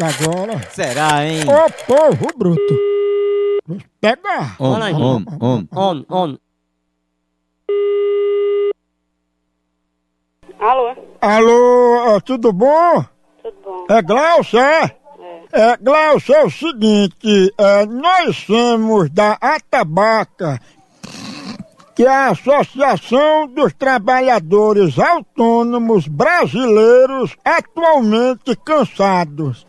agora. Será, hein? Ô povo bruto. Pega. Om, om, om. On, on. Alô, Alô, é, tudo bom? tudo bom? É Glaucia, é? É, Glaucia, é o seguinte, é, nós somos da Atabaca, que é a Associação dos Trabalhadores Autônomos Brasileiros atualmente cansados.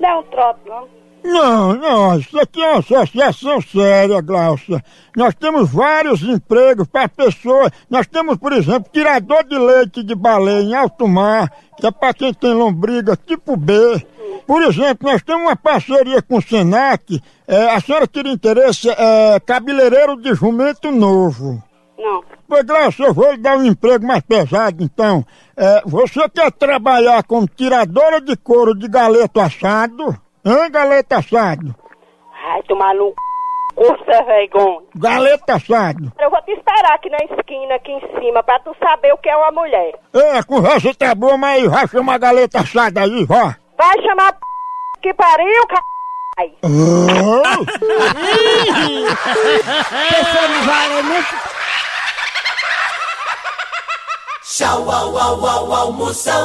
Não um trote, não? Não, não, isso aqui é uma associação séria, Glaucia. Nós temos vários empregos para pessoas. Nós temos, por exemplo, tirador de leite de baleia em alto mar, que é para quem tem lombriga tipo B. Por exemplo, nós temos uma parceria com o Senac. É, a senhora teria interesse, é, cabeleireiro de jumento novo. Não. Pois, Glaucia, eu vou lhe dar um emprego mais pesado, então. É, você quer trabalhar como tiradora de couro de galeto assado? Hã, galeto assado? Ai, tomar no c... cursa vergonha. Galeto assado. Eu vou te esperar aqui na esquina, aqui em cima, pra tu saber o que é uma mulher. É, a conversa tá boa, mas vai chamar a galeta assada aí, vá. Vai chamar p... que pariu, c... Tchau, au, au, au, almoção.